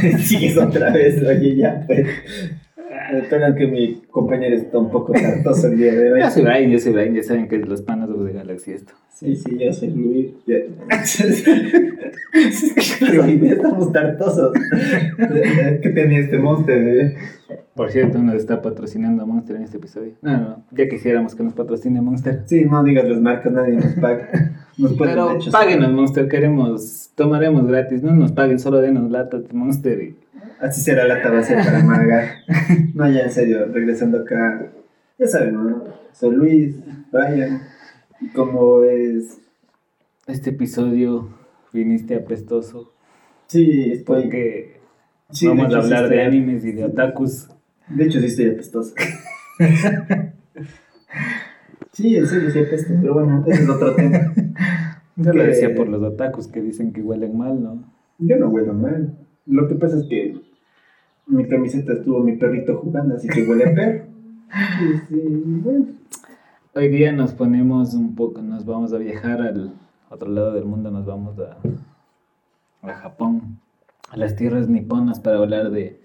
Sigues otra vez, oye, ya, pues. Que mi compañero está un poco tartoso el día de hoy. Yo soy Brian, yo soy Brian, ya saben que es los panas de Galaxy esto. Sí, sí, yo soy Luis. Ya. Estamos tartosos. ¿Qué tenía este monster, eh? Por cierto, nos está patrocinando Monster en este episodio. No, no, ya quisiéramos que nos patrocine Monster. Sí, no digas las marcas, nadie nos paga. Nos Pero páguenos Monster, queremos, tomaremos gratis, no nos paguen, solo denos latas de Monster y... Así será la tabacea para Magar. No, ya en serio, regresando acá. Ya saben, ¿no? Soy Luis, Brian. Y como es. Este episodio viniste apestoso Sí, estoy. porque sí, vamos a sí hablar de animes y de otakus. De hecho, sí estoy apestoso. sí, en serio, sí apesto. Pero bueno, ese es otro tema. Yo lo Que- decía por los otakus que dicen que huelen mal, ¿no? Yo no huelo mal. Lo que pasa es que mi camiseta estuvo mi perrito jugando, así que huele a perro. Sí, sí, bueno. Hoy día nos ponemos un poco, nos vamos a viajar al otro lado del mundo, nos vamos a, a Japón, a las tierras niponas para hablar de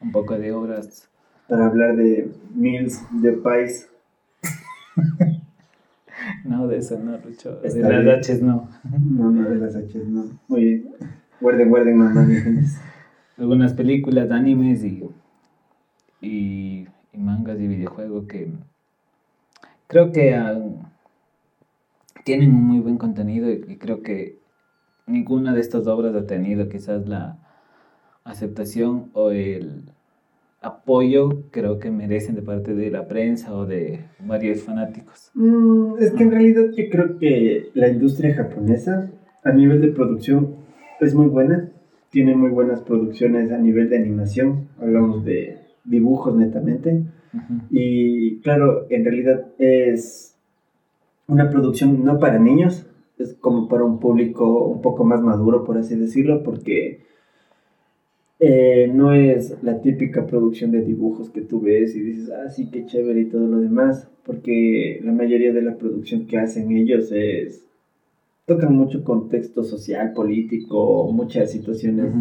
un poco de obras. Para hablar de Mills, de Pais. No, de eso no, Lucho. De Está las bien. H's no. No, no, de las H, no. Muy bien. Guarden, guarden, no, no, mi gente. Algunas películas, animes y, y, y mangas y videojuegos que creo que ah, tienen un muy buen contenido y, y creo que ninguna de estas obras ha tenido quizás la aceptación o el apoyo creo que merecen de parte de la prensa o de varios fanáticos. Mm, es que en realidad yo creo que la industria japonesa a nivel de producción es muy buena. Tiene muy buenas producciones a nivel de animación. Hablamos de dibujos netamente. Y claro, en realidad es una producción no para niños, es como para un público un poco más maduro, por así decirlo, porque eh, no es la típica producción de dibujos que tú ves y dices, ah, sí, qué chévere y todo lo demás, porque la mayoría de la producción que hacen ellos es... tocan mucho contexto social, político, muchas situaciones.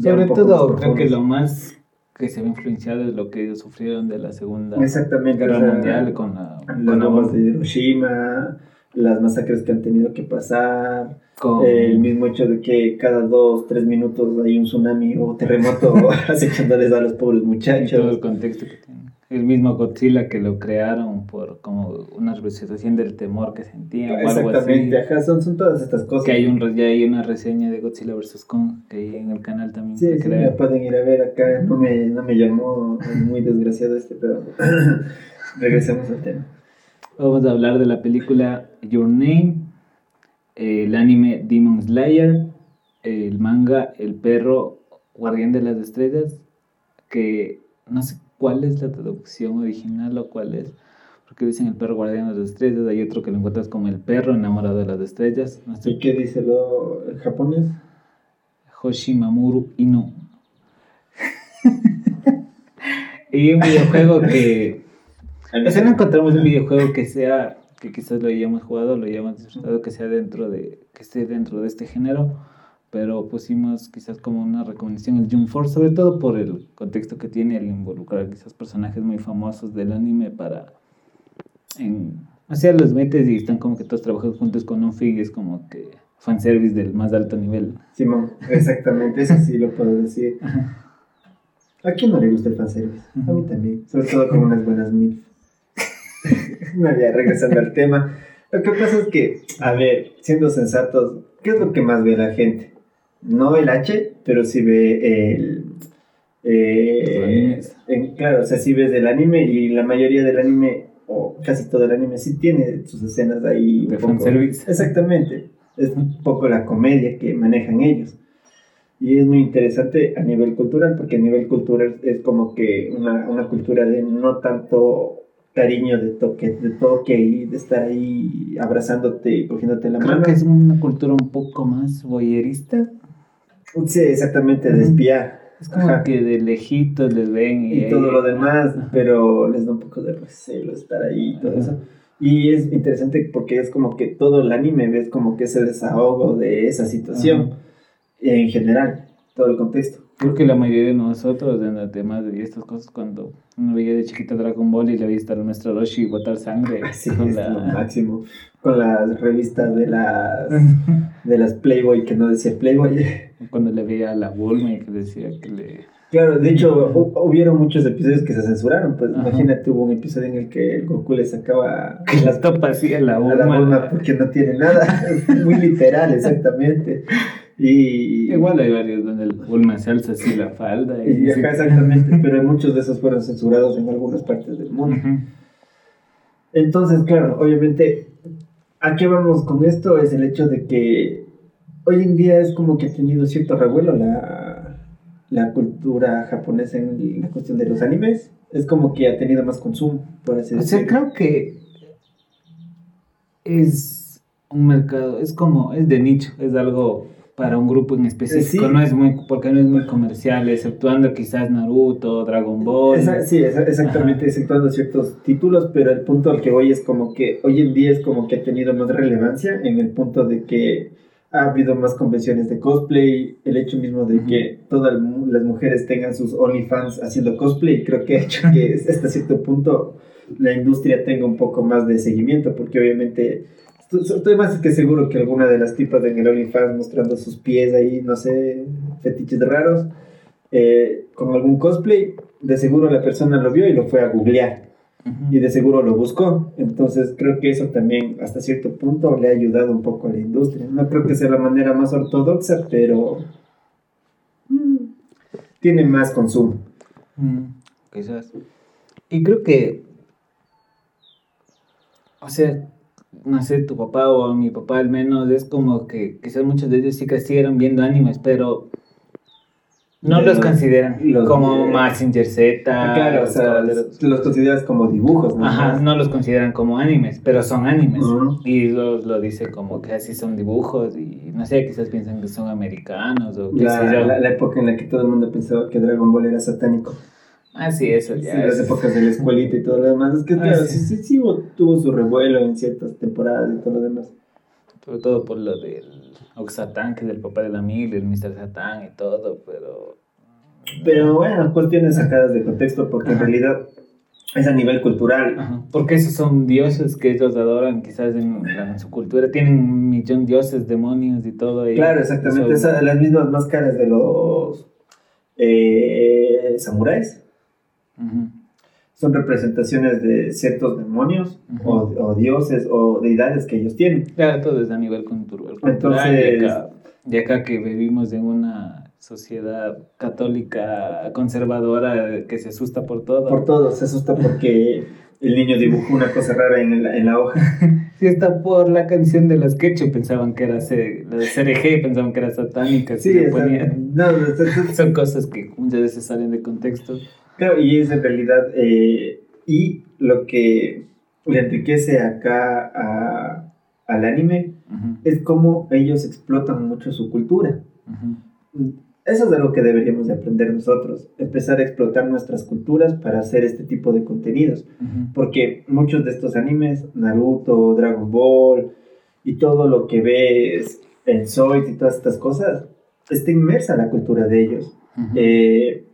Sobre todo, creo que lo más que se ve influenciado es lo que ellos sufrieron de la Segunda o Guerra sea, Mundial con la, con, la de Hiroshima, las masacres que han tenido que pasar, con- el mismo hecho de que cada dos, tres minutos hay un tsunami o terremoto acechándoles a los pobres y todo el muchachos. contexto que tiene. El mismo Godzilla que lo crearon por como una representación del temor que sentían o algo así. Exactamente, ajá, son, son todas estas cosas. Que hay, un, ya hay una reseña de Godzilla vs. Kong que hay en el canal también. Sí, sí, la pueden ir a ver acá, no me, no me llamó muy desgraciado este, pero regresemos al tema. Vamos a hablar de la película Your Name, el anime Demon Slayer, el manga El perro guardián de las estrellas, que no sé cuál es la traducción original o cuál es, porque dicen el perro guardián de las estrellas, hay otro que lo encuentras como el perro enamorado de las estrellas, no ¿Y sé, qué dice lo japonés? Hoshimamuru Inu. y un videojuego que... O sea, no encontramos un videojuego que sea, que quizás lo hayamos jugado, lo hayamos disfrutado, que sea dentro de, que esté dentro de este género, pero pusimos quizás como una recomendación el Jump Force, sobre todo por el contexto que tiene el involucrar quizás personajes muy famosos del anime para, en, sea, los metes y están como que todos trabajando juntos con un fig, es como que fanservice del más alto nivel. Simón, exactamente, eso sí lo puedo decir. ¿A quién no le gusta el fanservice? A mí también, sobre todo con unas buenas mil. no, ya, regresando al tema. Lo que pasa es que, a ver, siendo sensatos, ¿qué es lo que más ve la gente? No el H, pero sí ve el... eh, en- claro, o sea, sí ves el anime y la mayoría del anime, o casi todo el anime, sí tiene sus escenas ahí. un De poco- fanservice. Exactamente. Es un poco la comedia que manejan ellos. Y es muy interesante a nivel cultural, porque a nivel cultural es como que una, una cultura de no tanto cariño de toque, de toque y de estar ahí abrazándote y cogiéndote la Creo mano. que es una cultura un poco más voyerista. Sí, exactamente, de espiar. Es como Ajá. que de lejitos les ven y, y todo lo demás, pero les da un poco de recelo estar ahí y todo Ajá. eso. Y es interesante porque es como que todo el anime ves como que ese desahogo de esa situación. En general, todo el contexto. Creo que la mayoría de nosotros en los temas de estas cosas, cuando uno veía de chiquita Dragon Ball y le veía estar a nuestro Roshi y botar sangre. Sí, con es lo máximo. Con las revistas de las, de las Playboy que no decía Playboy. Cuando le veía a la Bulma y que decía que le Claro, de hecho, hubieron muchos episodios que se censuraron. Pues imagínate, hubo un episodio en el que el Goku le sacaba las topas así a la Bulma. porque no tiene nada. muy literal, exactamente. Y... Igual hay varios donde el Bulma se alza así la falda. Y, exactamente, pero muchos de esos fueron censurados en algunas partes del mundo. Entonces, claro, obviamente, ¿a qué vamos con esto? Es el hecho de que hoy en día es como que ha tenido cierto revuelo la la cultura japonesa en la cuestión de los animes. Es como que ha tenido más consumo, por así decirlo. O sea, creo que es un mercado, es como, es de nicho, es algo para un grupo en específico, no es muy, porque no es muy comercial, exceptuando quizás Naruto, Dragon Ball. sí, exactamente, exceptuando ciertos títulos, pero el punto al que voy es como que hoy en día es como que ha tenido más relevancia en el punto de que ha habido más convenciones de cosplay, el hecho mismo de que todas las mujeres tengan sus OnlyFans haciendo cosplay, creo que ha hecho que hasta cierto punto la industria tenga un poco más de seguimiento, porque obviamente estoy más que seguro que alguna de las tipas en el OnlyFans mostrando sus pies ahí, no sé, fetiches raros, eh, con algún cosplay, de seguro la persona lo vio y lo fue a googlear y de seguro lo buscó. Entonces creo que eso también hasta cierto punto le ha ayudado un poco a la industria. No creo que sea la manera más ortodoxa, pero mm, tiene más consumo. Mm, quizás. Y creo que, o sea, no sé, tu papá o mi papá al menos, es como que quizás muchos de ellos sí que siguieron viendo animes, pero no los, consideran como Massinger Z. Ah, claro, o sea, los, consideras como dibujos, ¿no? Ajá, no los consideran como animes, pero son animes. Y lo, lo, dice como que así son dibujos y no sé, quizás piensan que son americanos o qué la, sé yo. La, época en la que todo el mundo pensaba que Dragon Ball era satánico. Ah, sí, eso ya. Sí, las épocas de la escuelita y todo lo demás. Es que, ah, claro, sí, sí, sí, tuvo su revuelo en ciertas temporadas y todo lo demás. Sobre todo por lo del Oxatán, que es el papá de la mil, el Mr. Satán y todo, pero... Pero bueno, cuestiones sacadas de contexto, porque en realidad es a nivel cultural. Porque esos son dioses que ellos adoran, quizás en, su cultura. Tienen un millón de dioses, demonios y todo. Y claro, exactamente. las mismas máscaras de los eh, samuráis. Son representaciones de ciertos demonios o, dioses o deidades que ellos tienen. Claro, todo es a nivel cultural. Entonces, y acá que vivimos en una sociedad católica conservadora que se asusta por todo. Por todo, se asusta porque el niño dibujó una cosa rara en la, en la hoja. Sí, está por la canción de las Quecho, pensaban que era C, la de CRG, pensaban que era satánica. Sí, no, son cosas que muchas veces salen de contexto. Claro, y es en realidad, eh, y lo que le enriquece acá a, al anime es cómo ellos explotan mucho su cultura. Eso es algo que deberíamos de aprender nosotros, empezar a explotar nuestras culturas para hacer este tipo de contenidos, porque muchos de estos animes, Naruto, Dragon Ball y todo lo que ves en Zoid y todas estas cosas, está inmersa la cultura de ellos. Eh,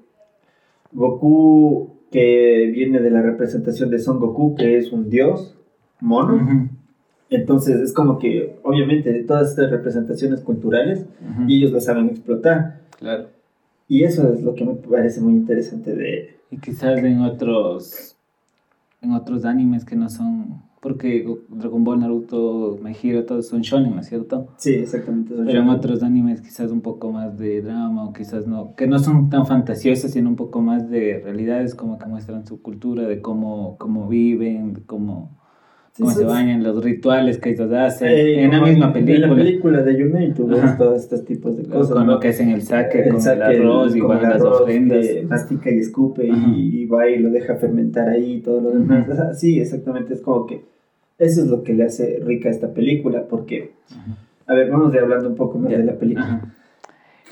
Goku, que viene de la representación de Son Goku, que es un dios mono. Entonces es como que, obviamente, todas estas representaciones culturales, y ellos las saben explotar. Claro. Y eso es lo que me parece muy interesante de... Y quizás en otros, en otros animes que no son... Porque Dragon Ball, Naruto, Mejiro, todos son shonen, ¿no es cierto? Sí, exactamente. Pero en otros animes quizás un poco más de drama o quizás no, que no son tan fantasiosos, sino un poco más de realidades como que muestran su cultura, de cómo, cómo viven, de cómo cómo se bañan, los rituales que ellos hacen. En la misma película. En la película de Yunei tú ves todos estos tipos de cosas. Con lo que hacen el saque, con el arroz, igual las ofrendas. mastica y escupe y, va y lo deja fermentar ahí y todo lo demás. Sí, exactamente, es como que eso es lo que le hace rica a esta película, porque, a ver, vamos ir hablando un poco más de la película.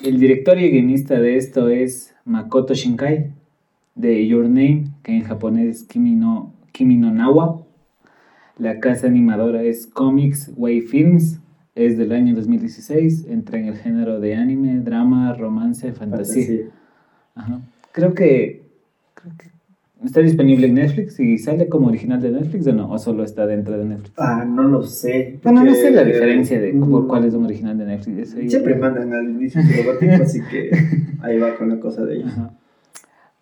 El director y guionista de esto es Makoto Shinkai, de Your Name, que en japonés es Kimi no Nawa la casa animadora es Comics Way Films es del año 2016, entra en el género de anime, drama, romance, fantasía. Fantasía. Ajá. Creo que, creo que está disponible en Netflix y sale como original de Netflix o no, o solo está dentro de Netflix. Ah, no lo sé. Bueno, no sé la diferencia de por cuál es un original de Netflix. Siempre mandan al inicio su logotipo, así que ahí va con la cosa de ellos. Ajá.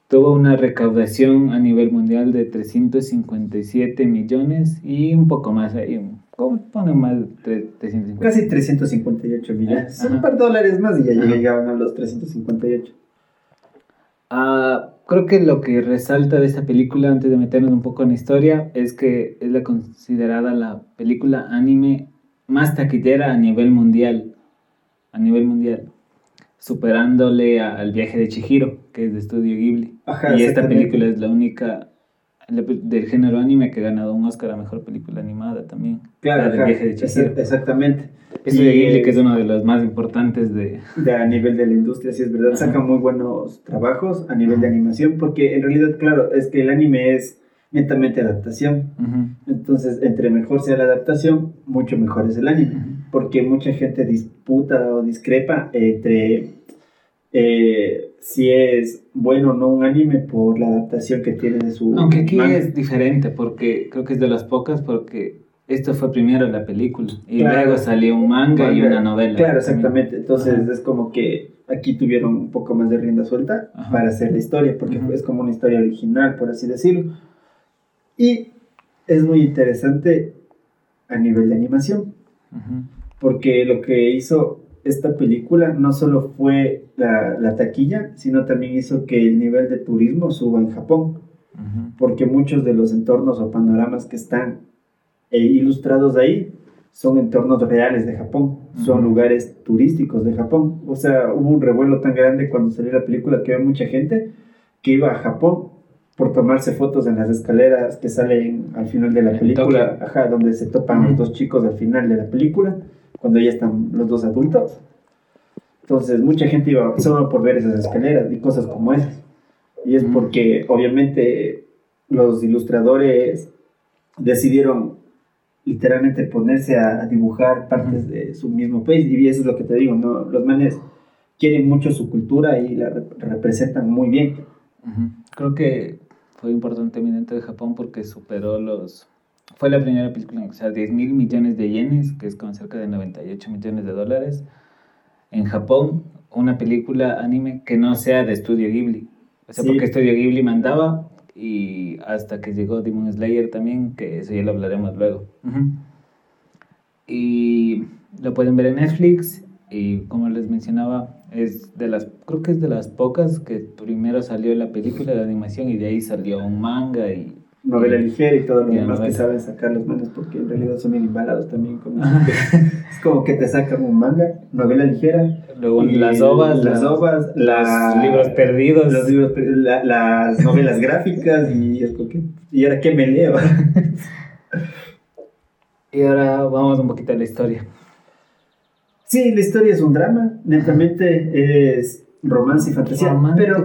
Tuvo una recaudación a nivel mundial de 357 millones y un poco más ahí. ¿Cómo pone más de 350? Casi 358 millones. Un par de dólares más y ya Ajá. llegaban a los 358. Ah, creo que lo que resalta de esa película, antes de meternos un poco en la historia, es que es la considerada la película anime más taquillera a nivel mundial. A nivel mundial. Superándole a- al viaje de Chihiro, que es de estudio Ghibli. Ajá, y esta película es la única del género anime que ha ganado un Oscar a mejor película animada también. Claro, la del ajá, viaje de Chihiro. exa- exactamente. Estudio Y, Ghibli, que es uno de los más importantes de. de a nivel de la industria, sí es verdad, Ajá. sacan muy buenos trabajos a nivel de animación, porque en realidad, claro, es que el anime es netamente adaptación. Ujú, Entonces, entre mejor sea la adaptación, mucho mejor es el anime. Porque mucha gente disputa o discrepa entre eh, si es bueno o no un anime por la adaptación que tiene de su. Aunque aquí manga. es diferente, porque creo que es de las pocas, porque esto fue primero la película y Claro. luego salió un manga, y Manga. una novela. Claro, exactamente. Entonces Ajá. es como que aquí tuvieron un poco más de rienda suelta Ajá. para hacer la historia, porque Ujú. es como una historia original, por así decirlo. Y es muy interesante a nivel de animación, porque lo que hizo esta película no solo fue la, la taquilla, sino también hizo que el nivel de turismo suba en Japón, ujú. porque muchos de los entornos o panoramas que están eh, ilustrados ahí son entornos reales de Japón, son Ujú. lugares turísticos de Japón. O sea, hubo un revuelo tan grande cuando salió la película que había mucha gente que iba a Japón por tomarse fotos en las escaleras que salen al final de la película, ajá, donde se topan Ujú. los dos chicos al final de la película, cuando ya están los dos adultos. Entonces, mucha gente iba solo por ver esas escaleras y cosas como esas. Y es porque, obviamente, los ilustradores decidieron literalmente ponerse a, a dibujar partes de su mismo país. Y eso es lo que te digo, ¿no? Los manes quieren mucho su cultura y la rep- representan muy bien. Creo que fue importante dentro de Japón porque superó los... Fue la primera película en usar 10 mil millones de yenes, que es con cerca de 98 millones de dólares. En Japón, una película anime que no sea de Estudio Ghibli. O sea, Sí. porque Estudio Ghibli mandaba y hasta que llegó Demon Slayer también, que eso ya lo hablaremos luego. Y lo pueden ver en Netflix y como les mencionaba, es de las, creo que es de las pocas que primero salió la película de animación y de ahí salió un manga y... Novela ligera y todo lo demás que saben sacar los manes, porque en realidad son bien embalados también. Como es como que te sacan un manga, novela ligera. Luego y las ovas, las ovas, los libros perdidos. los libros, la- las novelas gráficas y es como que, ¿y ahora qué me leo? Y ahora vamos un poquito a la historia. Sí, la historia es un drama, netamente es romance y fantasía, pero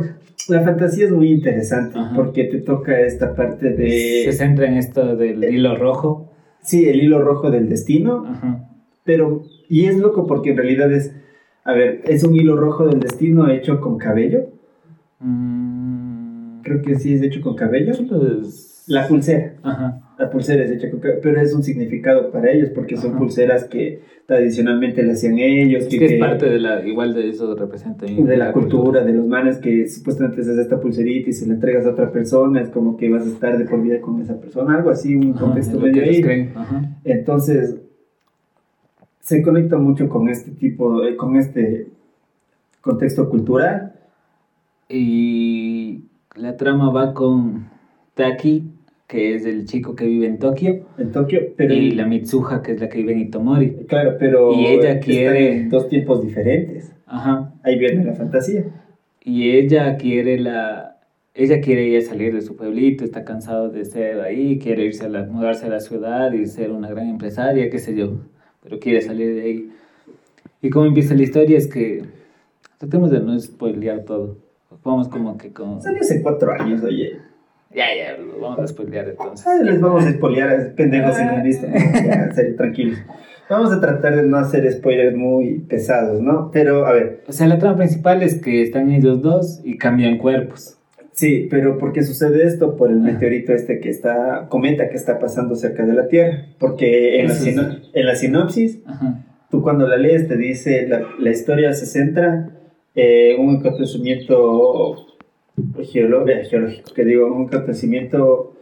la fantasía es muy interesante Ajá. porque te toca esta parte de, Se centra en esto del hilo rojo. sí, el hilo rojo del destino, Ajá. pero, y es loco porque en realidad es, a ver, es un hilo rojo del destino hecho con cabello, Mm, creo que sí es hecho con cabello, la pulsera. Ajá. La pulsera es hecha con cabello, pero es un significado para ellos porque son Ajá. pulseras que tradicionalmente le hacían ellos. Es que- que es parte de la, igual de eso representa de la cultura, de los manes que supuestamente haces esta pulserita y se la entregas a otra persona, es como que vas a estar de por vida con esa persona, algo así, un Ajá, contexto medio ahí. Entonces, se conecta mucho con este tipo, eh, con este contexto cultural. Y la trama va con Taki, que es el chico que vive en Tokio, En Tokio, pero y la Mitsuha, que es la que vive en Itomori. claro, pero Y ella quiere- en dos tiempos diferentes. Ajá. Ahí viene la fantasía. Y ella quiere la ella quiere ya salir de su pueblito, está cansado de ser ahí, quiere irse a la, mudarse a la ciudad y ser una gran empresaria, qué sé yo, pero quiere salir de ahí. Y cómo empieza la historia es que tratemos de no spoilear todo. Vamos como que con Salió hace cuatro años, oye. Ya, ya, lo vamos a spoilear entonces. Ah, les vamos a spoilear, pendejos si no visto. Ya, serio, tranquilos. Vamos a tratar de no hacer spoilers muy pesados, ¿no? Pero, a ver. O sea, la trama principal es que están ellos dos y cambian cuerpos. Sí, pero ¿por qué sucede esto? Por el Ajá. meteorito este que está, cometa que está pasando cerca de la Tierra. Porque en, la, sino- en la sinopsis, Ajá. tú cuando la lees te dice, la, la historia se centra en un acontecimiento eh, geológico, que digo, un acontecimiento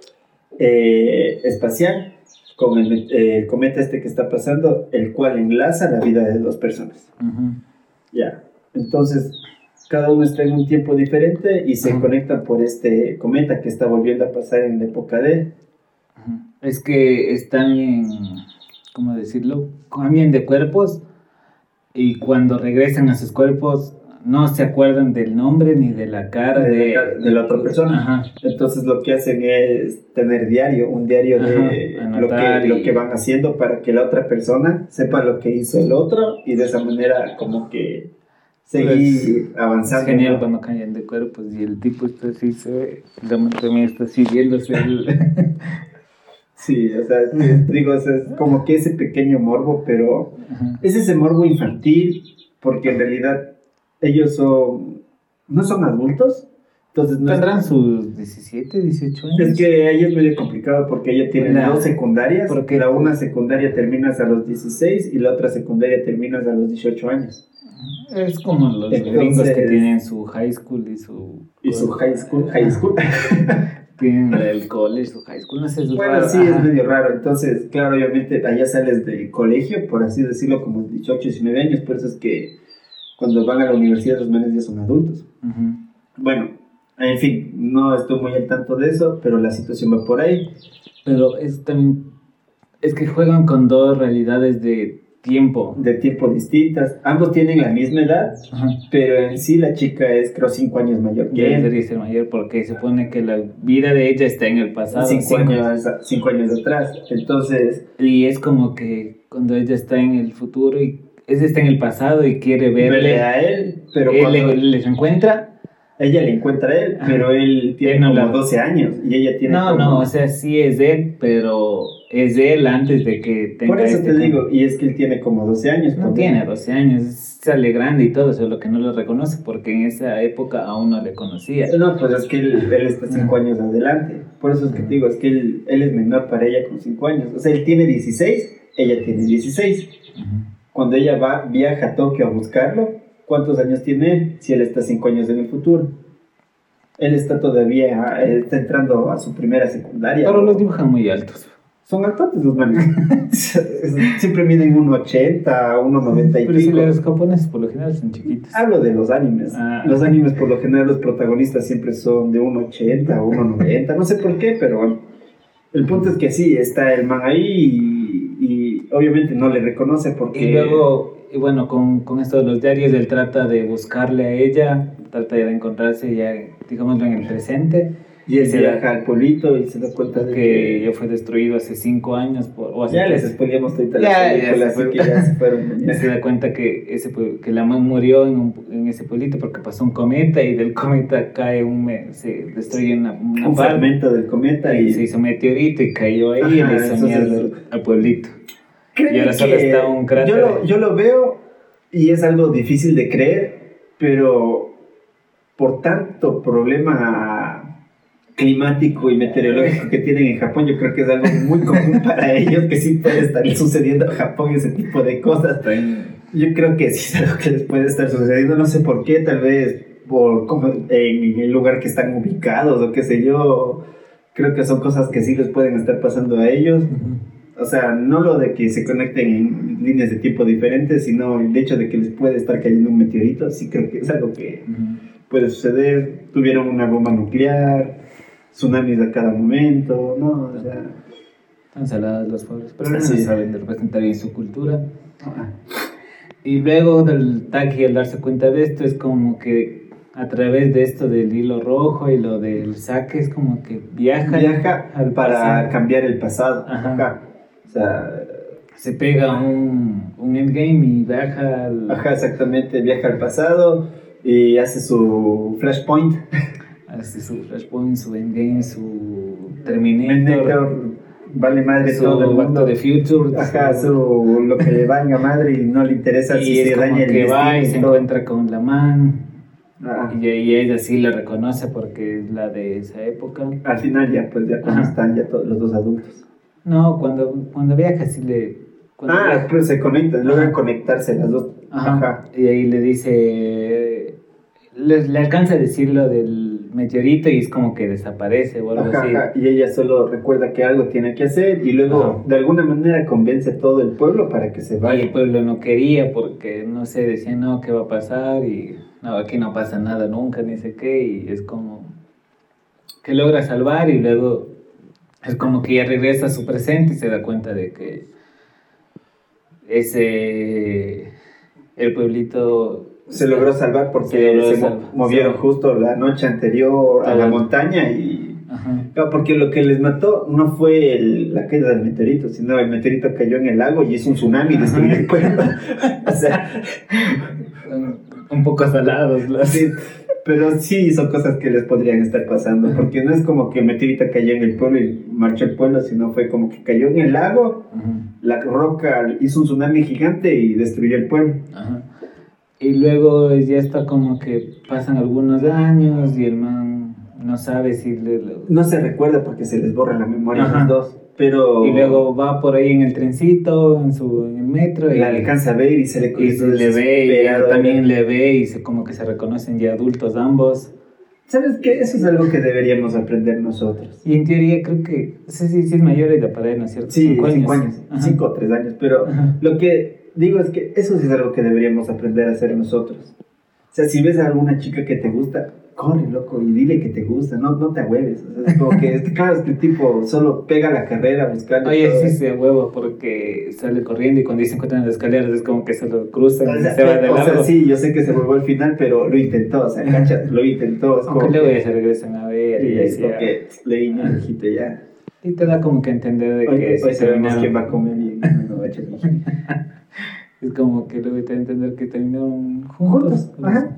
eh, espacial con el, eh, cometa este que está pasando, el cual enlaza la vida de dos personas. Ya. Entonces, cada uno está en un tiempo diferente y se conectan por este cometa que está volviendo a pasar en la época de él. Es que están en, ¿cómo decirlo? Cambian de cuerpos y cuando regresan a sus cuerpos no se acuerdan del nombre ni de la cara De de, la- de la otra persona. Ajá. Entonces lo que hacen es tener diario, un diario de lo, que, y- lo que van haciendo para que la otra persona sepa lo que hizo el otro y de esa manera como que seguir Es avanzando. genial ¿no? cuando cambian de cuerpos y el tipo está así, se ve, también está así viéndose el... Sí, o sea, digo, o sea, es como que ese pequeño morbo, pero Ajá. es ese morbo infantil porque en realidad ellos son, no son adultos, entonces no es- Tendrán sus 17, 18 años. Es que ahí es medio complicado porque ella tiene La- dos secundarias. porque- la una secundaria terminas a los 16 y la otra secundaria terminas a los 18 años. Es como los Entonces- gringos que tienen su high school y su... Y su high school. High school. Tienen el college, su high school, no sé, es bueno, raro, sí, ajá. es medio raro. Entonces, claro, obviamente allá sales del colegio, por así decirlo, como 18, 19 años. Por eso es que cuando van a la universidad los menes ya son adultos. Ujú. Bueno, en fin, no estoy muy al tanto de eso, pero la situación va por ahí. Pero es también... Es que juegan con dos realidades de tiempo. De tiempo distintas. Ambos tienen la misma edad, Ajá. pero en sí la chica es creo 5 años mayor Ya debería ser mayor porque se supone que la vida de ella está en el pasado. años, cinco años atrás. Entonces, Y es como que cuando ella está en el futuro y ella está en el pasado y quiere verle, a él, pero él cuando le- les encuentra. ella le encuentra a él, Ajá. pero él tiene Él no como la- 12 años y ella tiene No, como- no, o sea, sí es él, pero es él antes de que tenga Por eso este te digo, y es que él tiene como 12 años. No tiene 12 años, sale grande y todo, solo que no lo reconoce porque en esa época aún no le conocía. No, pues es que él, él está 5 Ajá. años adelante. Por eso es que te digo, es que él, él es menor para ella con 5 años. O sea, él tiene 16, ella tiene 16. Ujú. Cuando ella va, viaja a Tokio a buscarlo, ¿cuántos años tiene él? Si él está 5 años en el futuro. Él está todavía, él está entrando a su primera secundaria. Pero los dibujan muy altos. Son altotes los manes. Siempre miden 1,80, 1,90 y Pero si los japoneses por lo general son chiquitos. Hablo de los animes. Ah. Los animes, por lo general, los protagonistas siempre son de 1,80, 1,90. No sé por qué, pero bueno. El punto es que sí, está el man ahí y obviamente no le reconoce porque. Y luego, y bueno, con, con esto de los diarios, él trata de buscarle a ella, trata de encontrarse ya, digámoslo, en el presente, Y él se viaja da- al pueblito y se da cuenta de que ya fue destruido hace cinco años. Por, o hace Ya les spoileamos toda Ya, la ya película, así que ya se fueron. Y se da cuenta que, ese, que la mamá murió en, un- en ese pueblito porque pasó un cometa y del cometa cae un, se destruye una, una Un fragmento del cometa y y. se hizo meteorito y cayó ahí y Ajá, le hizo mierda al pueblito. Y ahora solo que está un cráter. Yo lo, yo lo veo y es algo difícil de creer, pero por tanto problema climático y meteorológico que tienen en Japón, yo creo que es algo muy común para ellos que sí puede estar sucediendo en Japón ese tipo de cosas. Yo creo que sí es algo que les puede estar sucediendo, no sé por qué, tal vez por cómo, en el lugar que están ubicados o qué sé yo. Creo que son cosas que sí les pueden estar pasando a ellos. O sea, no lo de que se conecten en líneas de tiempo diferentes, sino el hecho de que les puede estar cayendo un meteorito, sí creo que es algo que puede suceder. Tuvieron una bomba nuclear, tsunamis a cada momento, ¿no? O sea, Están saladas los pobres, pero no Sí. saben de representar bien su cultura. Y luego del Taki al darse cuenta de esto es como que a través de esto del hilo rojo y lo del saque es como que viaja, viaja al para pasado. cambiar el pasado. Ajá. Ajá. O sea, se pega un, un endgame y viaja al... ajá, exactamente, viaja al pasado y hace su flashpoint. Así su Flashpoint, su Endgame, su Terminator. Terminator vale madre su todo el mundo. the Future. Ajá, su- su, lo que le valga madre y no le interesa y si es se como daña el que va y se todo. encuentra con la man. Ah, Y, y ella sí la reconoce porque es la de esa época. al final ya, pues ya Ajá. están ya todos los dos adultos. No, cuando, cuando viaja sí le... cuando Ah, viaja- pero se conectan, logran conectarse las dos. Ajá. Ajá. Y ahí le dice. Le, le alcanza a decir lo del meteorito y es como que desaparece o algo Ajá, así. ajá, Y ella solo recuerda que algo tiene que hacer y luego de alguna manera convence a todo el pueblo para que se Y el vaya. pueblo no quería porque no sé, decía no, ¿qué va a pasar? Y no, aquí no pasa nada nunca, ni sé qué. Y es como que logra salvar y luego es como que ya regresa a su presente y se da cuenta de que ese. El pueblito. Se logró salvar porque Se movieron justo la noche anterior a la montaña y... Ajá. Porque lo que les mató no fue el- la caída del meteorito, sino el meteorito cayó en el lago y hizo un tsunami y destruyó el pueblo. o sea, Un- poco salados. sí, pero sí son cosas que les podrían estar pasando, porque no es como que el meteorito cayó en el pueblo y marchó el pueblo, sino fue como que cayó en el lago, Ajá. la roca hizo un tsunami gigante y destruyó el pueblo. Ajá. Y luego ya está como que pasan algunos años y el man no sabe si le... lo- No se recuerda porque se les borra la memoria a los dos, pero Y luego va por ahí en el trencito, en su en el metro y, la alcanza a ver y se le y se le ve y él también le ve y se, como que se reconocen ya adultos ambos. ¿Sabes qué? Eso es algo que deberíamos aprender nosotros. Y en teoría creo que, sí, sí, sí es mayor de para él, ¿no es cierto? Sí, cinco años, Ajá. cinco o tres años, pero Ajá. lo que digo es que eso sí es algo que deberíamos aprender a hacer nosotros. O sea, si ves a alguna chica que te gusta, corre, loco, y dile que te gusta, no, no te ahueves. O sea, es como que, es que claro, es que el tipo solo pega la carrera buscando. Oye, todo. sí se huevo porque sale corriendo y cuando se encuentran en las escaleras es como que se lo cruzan O y sea, se va de o sea, sí, yo sé que se volvió al final, pero lo intentó, o sea, cachas, lo intentó. Es Aunque como luego que- ya se regresan a ver y, y es como que le guiñó el ojito y ya. Y te da como que entender de Hoy, que hoy sabemos quién va a comer bien. No, no, échale. Es como que luego te da a entender que terminaron juntos. Juntos, ajá.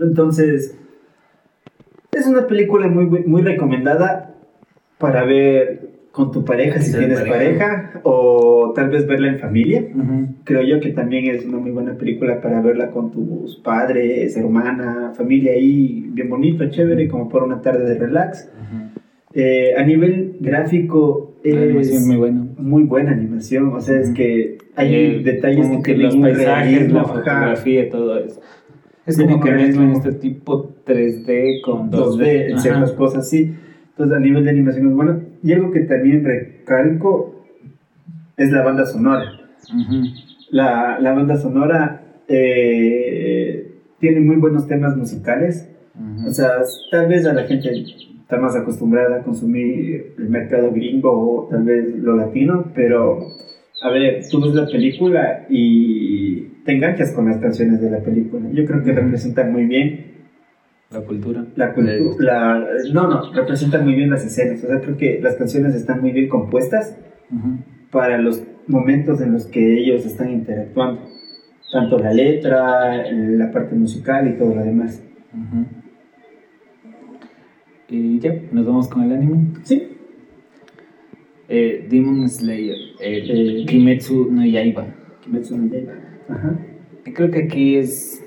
Entonces, es una película muy, muy recomendada para ver con tu pareja si tienes pareja. pareja. o tal vez verla en familia. Creo yo que también es una muy buena película para verla con tus padres, hermana, familia ahí, bien bonito, chévere, como por una tarde de relax. Eh, a nivel gráfico La animación es muy buena. muy buena animación, o sea, es que hay detalles como que, que los paisajes, realismo, la fotografía, todo eso. Es Tiene que mezclan este tipo 3D con 2D. 2D en ciertas cosas, sí. Entonces, a nivel de animación es bueno. Y algo que también recalco es la banda sonora. Ujú. La, la banda sonora eh, tiene muy buenos temas musicales. Ujú. O sea, tal vez a la gente está más acostumbrada a consumir el mercado gringo o tal vez lo latino, pero a ver, tú ves la película y te enganchas con las canciones de la película. Yo creo que representan muy bien La cultura. la cultura. No, no, representan muy bien las escenas. O sea, creo que las canciones están muy bien compuestas Ujú. para los momentos en los que ellos están interactuando. Tanto la letra, la parte musical y todo lo demás. Ujú. Y ya, nos vamos con el anime. Sí, Eh, Demon Slayer, el Eh. Kimetsu no Yaiba. Ajá. Y creo que aquí es,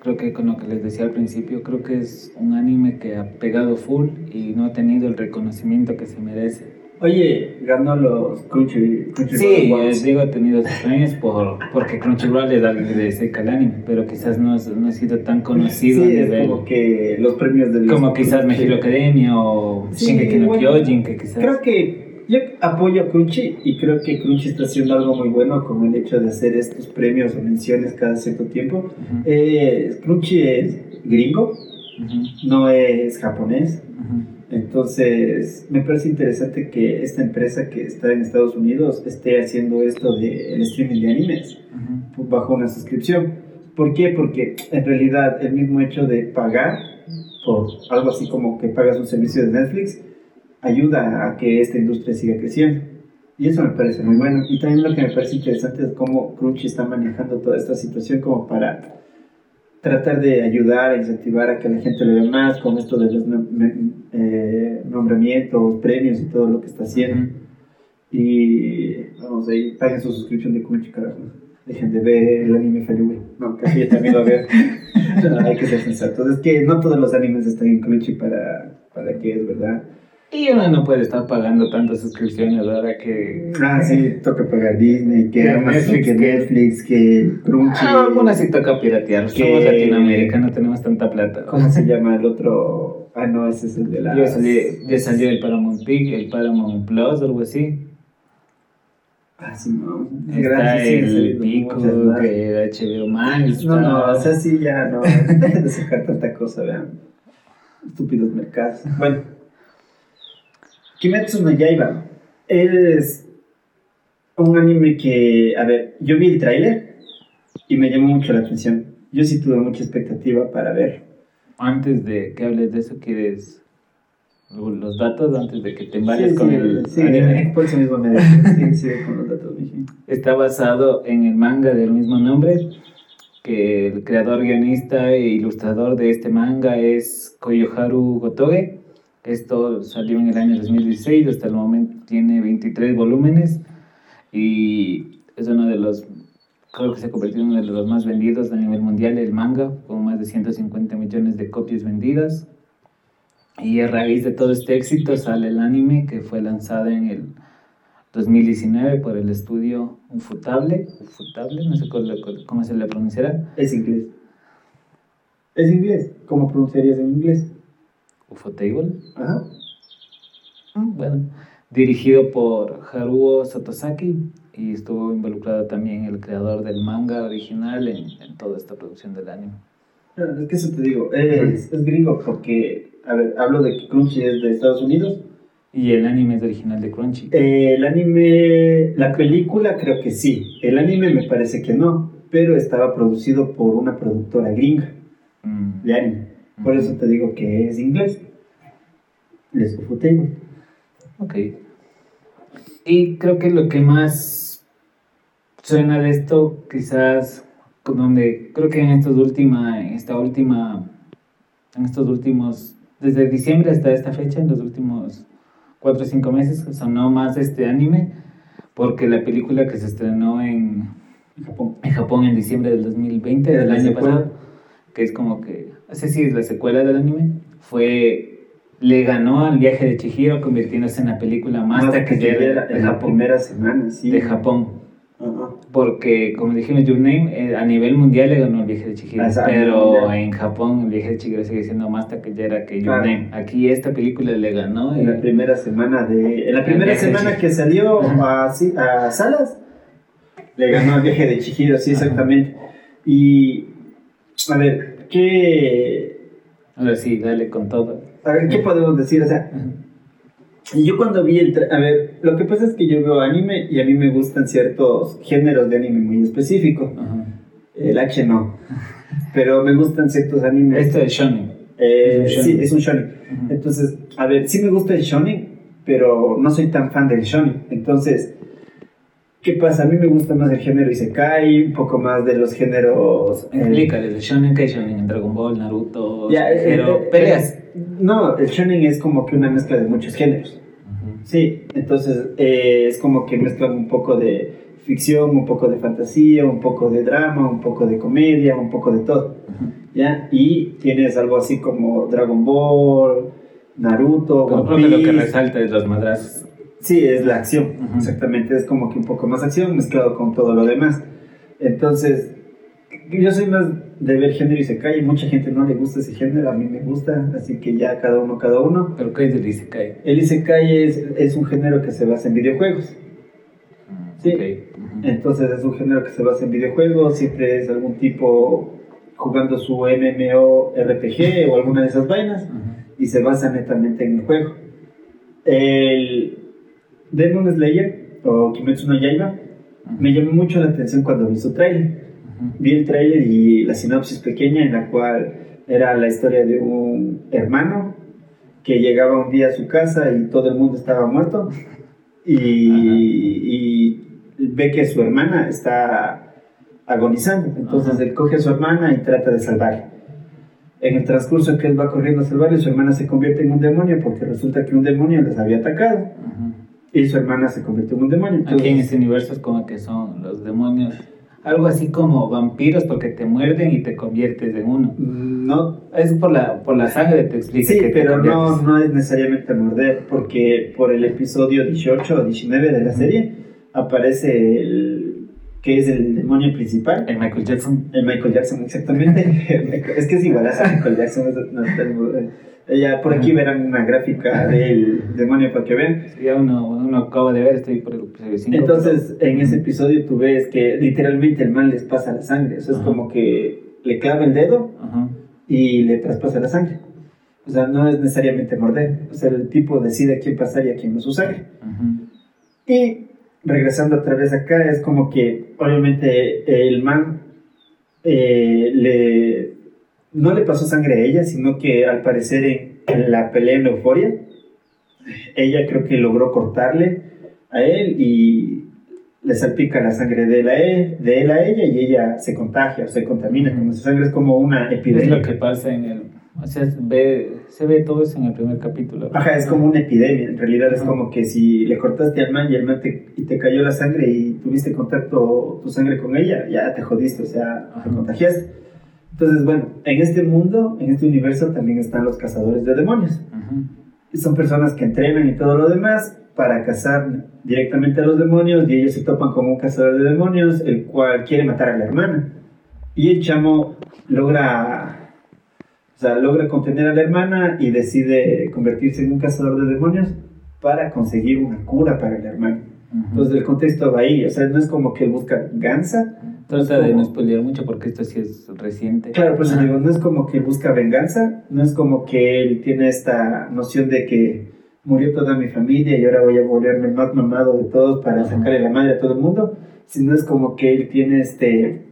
creo que con lo que les decía al principio, creo que es un anime que ha pegado full y no ha tenido el reconocimiento que se merece. Oye, ganó los Crunchy, Crunchyroll Sí, eh, Awards. digo, ha tenido sus premios por, porque Crunchyroll es alguien de seca el anime, pero quizás no, no ha sido tan conocido Sí, es como que los premios del... como quizás My Hero Academia o Sí, Shingeki no bueno, Kyojin, que quizás... Creo que yo apoyo a Crunchy y creo que Crunchy está haciendo algo muy bueno con el hecho de hacer estos premios o menciones cada cierto tiempo. Ujú, Eh, Crunchy es gringo, ujú, no es japonés. ujú. Entonces, me parece interesante que esta empresa que está en Estados Unidos esté haciendo esto del streaming de animes bajo una suscripción. ¿Por qué? Porque en realidad el mismo hecho de pagar por algo así como que pagas un servicio de Netflix ayuda a que esta industria siga creciendo. Y eso me parece muy bueno. Y también lo que me parece interesante es cómo Crunchy está manejando toda esta situación como para tratar de ayudar a incentivar a que la gente lo vea más con esto de los eh, nombramientos, premios y todo lo que está haciendo. Y vamos, ahí paguen su suscripción de Crunchy, carajo. Dejen de ver el anime Felipe. No, que yo también lo veo. hay que ser sensatos. Es que no todos los animes están en Crunchy para, para que es verdad. Y uno no puede estar pagando tantas suscripciones ahora que... Ah, sí, toca pagar Disney, que Amazon, Netflix, que Netflix, que Crunchy. Ah, algunas sí toca piratear. Que... Somos Latinoamérica, no tenemos tanta plata. ¿Cómo se llama el otro? Ah, no, ese es el de la... Ya salió, ya salió el Paramount Pig, el Paramount Plus, algo así. Ah, sí, no. Está el Pico, que HBO Max. No, no, o sea, sí, ya no. Dejen de sacar tanta cosa, vean. Estúpidos mercados. Bueno. Kimetsu no Yaiba es un anime que, a ver, yo vi el tráiler y me llamó mucho la atención. Yo sí tuve mucha expectativa para ver. Antes de que hables de eso, ¿quieres los datos antes de que te vayas con el sí, anime? por eso mismo me sí, sí, con los datos. Está basado en el manga del mismo nombre, que el creador, guionista e ilustrador de este manga es Koyoharu Gotoge esto salió en el año 2016, hasta el momento tiene 23 volúmenes y es uno de los, creo que se ha convertido en uno de los más vendidos a nivel mundial, el manga, con más de 150 millones de copias vendidas. Y a raíz de todo este éxito sale el anime que fue lanzado en el 2019 por el estudio Ufotable, Ufotable, no sé cómo se le pronunciará. Es inglés. Es inglés. ¿Cómo pronunciarías en inglés? Ufotable. Ajá. Mm, bueno, dirigido por Haruo Satosaki y estuvo involucrado también el creador del manga original en, en toda esta producción del anime. es que eso te digo, es, es, gringo porque, a ver, hablo de que Crunchy es de Estados Unidos. ¿Y el anime es original de Crunchy? Eh, el anime, la película creo que sí, el anime me parece que no, pero estaba producido por una productora gringa mm. de anime. Por eso te digo que es inglés. Les Ufotable. Ok. Y creo que lo que más suena de esto, quizás, donde creo que en estos última, esta última, en estos últimos, desde diciembre hasta esta fecha, en los últimos cuatro o cinco meses, sonó más este anime, porque la película que se estrenó en Japón en, Japón en diciembre del 2020, del año pasado, que es como que no sé si es la secuela del anime, fue, le ganó al viaje de Chihiro convirtiéndose en la película más, taquillera de, la primera semana, sí. De Japón. Porque, como dijimos, Your Name eh, a nivel mundial le ganó el viaje de Chihiro, pero en Japón el viaje de Chihiro sigue siendo más taquillera que Your Name. Aquí esta película le ganó. En la primera semana de. En la primera semana que salió a, a Salas, le ganó el viaje de Chihiro, sí, exactamente. Y. A ver, ¿qué... Ahora sí, dale con todo. A ver, ¿qué podemos decir? O sea, yo cuando vi el... A ver, lo que pasa es que yo veo anime y a mí me gustan ciertos géneros de anime muy específicos. El H no. Pero me gustan ciertos animes. Este es shonen. Eh, es Sí, es un shonen. Entonces, a ver, sí me gusta el shonen, pero no soy tan fan del shonen. Entonces, ¿Qué pasa? A mí me gusta más el género Isekai, un poco más de los géneros. Eh, Explícale, el Shonen, ¿qué Shonen? Dragon Ball, Naruto, ya, pero eh, peleas. no, el Shonen es como que una mezcla de muchos géneros. Sí, entonces eh, es como que mezclan un poco de ficción, un poco de fantasía, un poco de drama, un poco de comedia, un poco de todo. ¿Ya? Y tienes algo así como Dragon Ball, Naruto, Pero creo que lo que resalta es los madrazos. Sí, es la acción, exactamente. Es como que un poco más acción mezclado con todo lo demás. Entonces, yo soy más de ver género y Isekai. Mucha gente no le gusta ese género, a mí me gusta, así que ya cada uno, cada uno. ¿Pero qué es el Isekai? El Isekai es, es un género que se basa en videojuegos. Mm, sí. Entonces es un género que se basa en videojuegos, siempre es algún tipo jugando su MMO RPG o alguna de esas vainas y se basa netamente en el juego. El, Demon Slayer o Kimetsu no Yaiba me llamó mucho la atención cuando vi su trailer. Vi el trailer y la sinopsis pequeña en la cual era la historia de un hermano que llegaba un día a su casa y todo el mundo estaba muerto y, y ve que su hermana está agonizando. Entonces Ajá. él coge a su hermana y trata de salvarla. En el transcurso que él va corriendo a salvarle, su hermana se convierte en un demonio porque resulta que un demonio les había atacado Ujú. Y su hermana se convirtió en un demonio. Aquí en este universo es como que son los demonios, algo así como vampiros porque te muerden y te conviertes en uno. no Es por la, por la sangre te explica Sí, que te pero no, conviertes. no es necesariamente morder, porque por el episodio 18 o 19 de la serie aparece el que es el demonio principal, El Michael Jackson. el Michael Jackson exactamente. es que es igual a Michael Jackson. no, no, eh, ya por aquí verán una gráfica del demonio para que vean. Ya uno, uno acaba de ver, estoy por el episodio 5. Entonces, en ese episodio tú ves que literalmente el mal les pasa la sangre. Eso es Ajá. como que le clava el dedo Ajá. y le traspasa la sangre. O sea, no es necesariamente morder. O sea, el tipo decide a quién pasar y a quién no su sangre. Ujú. Y regresando otra vez acá, es como que obviamente el man eh, le, no le pasó sangre a ella, sino que al parecer en, en la pelea en Euforia, ella creo que logró cortarle a él y le salpica la sangre de, la e- de él a ella y ella se contagia o se contamina, como su sangre es como una Es epidemia. lo que pasa en el... O sea, se ve, se ve todo eso en el primer capítulo. Ajá, es como una epidemia. En realidad es como que si le cortaste al man y el man te, y te cayó la sangre y tuviste contacto tu sangre con ella, ya te jodiste, o sea, te contagiaste. Entonces, bueno, en este mundo, en este universo también están los cazadores de demonios. Ujú. Y son personas que entrenan y todo lo demás para cazar directamente a los demonios y ellos se topan con un cazador de demonios, el cual quiere matar a la hermana. Y el chamo logra, o sea, logra contener a la hermana y decide convertirse en un cazador de demonios para conseguir una cura para la hermana. Ujú. Entonces el contexto va ahí, o sea, no es como que él busca gansa, Trata de no spoilear mucho porque esto sí es reciente. Claro, por eso digo, no es como que busca venganza, no es como que él tiene esta noción de que murió toda mi familia y ahora voy a volverme el más mamado de todos para Ajá. sacarle la madre a todo el mundo, sino es como que él tiene este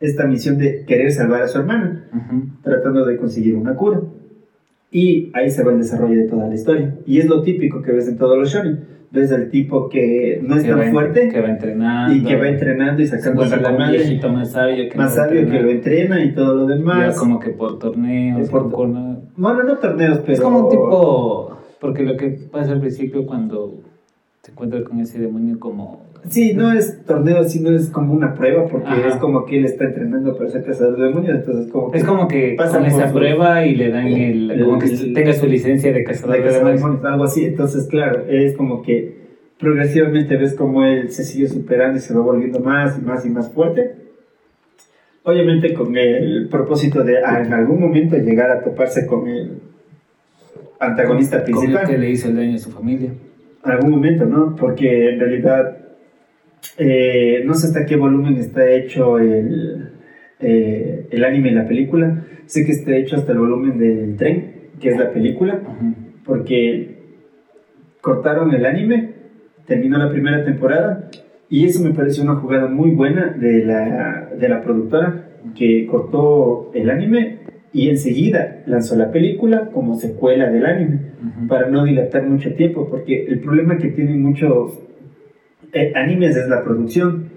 esta misión de querer salvar a su hermana, tratando de conseguir una cura. Y ahí se va el desarrollo de toda la historia. Y es lo típico que ves en todos los shonen. Ves al tipo que no es Que tan va fuerte Que va entrenando. y que va entrenando y encuentra la madre más sabio que más lo sabio que entrena. lo entrena y todo lo Ya demás. como que por torneos, Por- concursos. Bueno, no torneos, pero... Es como un tipo. Porque lo que pasa al principio cuando se encuentra con ese demonio, como. Sí, no es torneo, sino es como una prueba, porque Ajá. es como que él está entrenando para ser cazador de demonios, entonces como que... Es como que Pasa con por esa su- prueba y le dan el. el- Como que el- tenga su licencia de cazador de demonios. algo así, entonces claro, es como que progresivamente ves como él se sigue superando y se va volviendo más y más y más fuerte. Obviamente con el propósito de ah, en algún momento llegar a toparse con el antagonista Con el principal. que le hizo el daño a su familia. En algún momento, ¿no? Porque en realidad eh, no sé hasta qué volumen está hecho el, eh, el anime y la película. Sé que está hecho hasta el volumen del tren, que es la película, porque cortaron el anime, terminó la primera temporada y eso me pareció una jugada muy buena de la, de la productora que cortó el anime y enseguida lanzó la película como secuela del anime para no dilatar mucho tiempo, porque el problema que tienen muchos eh, animes es la producción.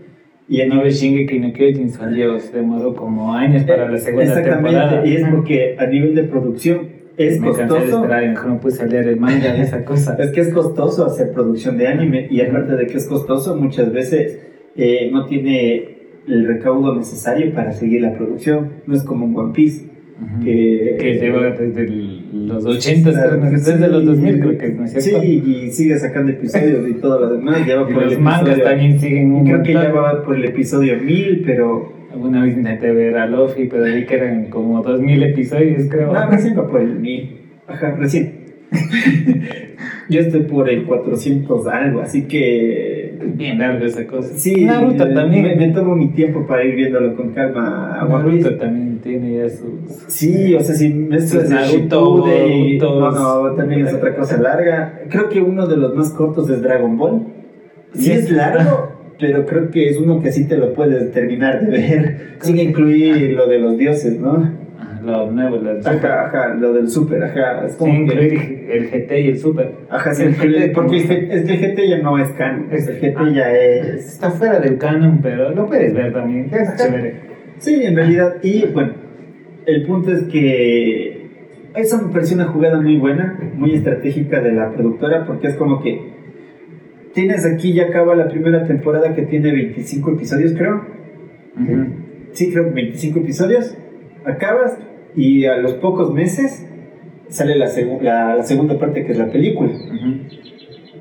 Y anime- ves Shingeki no Kyojin salió, se demoró como años para la segunda Exactamente, temporada. y es porque a nivel de producción es Me cansé de costoso. esperar mejor no puse a leer el manga de esa cosa. Es que es costoso hacer producción de anime y aparte de que es costoso, muchas veces eh, no tiene el recaudo necesario para seguir la producción. No es como un One Piece. Que, que lleva desde el- los 80, Claro, desde sí. los 2000 creo que es, ¿no es cierto? Sí, y sigue sacando episodios y todo lo demás. Ya va Y por el los mangas episodio- también siguen un Creo que ya va por el episodio 1000, pero. Alguna vez intenté ver a Luffy, pero vi que eran como 2000 episodios, creo. No, recién va por el 1000. Ajá, recién. Yo estoy por el 400 algo, así que. Es bien larga esa cosa. Sí, Naruto eh, también. Me, me tomo mi tiempo para ir viéndolo con calma. One. Naruto también tiene ya sus... Sí, o sea, si esto es de Naruto, Boruto. No, no, también es otra cosa larga. Creo que uno de los más cortos es Dragon Ball. Sí Y es es- largo, pero creo que es uno que sí te lo puedes terminar de ver, sin incluir lo de los dioses, ¿no? Lo nuevo, lo del super. Ajá, ajá, lo del super, ajá. Es Sí, como que- incluir el GT y el super. Ajá, sí, el porque, GT porque es que el GT ya no es canon. Es- el GT ah. ya es. Está fuera del canon, pero lo puedes ver también. Es chévere. Sí, en realidad. Y bueno, el punto es que. Eso me pareció una jugada muy buena, muy estratégica de la productora, porque es como que. Tienes aquí, ya acaba la primera temporada que tiene 25 episodios, creo. Ujú. Sí, creo que 25 episodios. Acabas y a los pocos meses sale la, segu- la, la segunda parte que es la película. Ujú.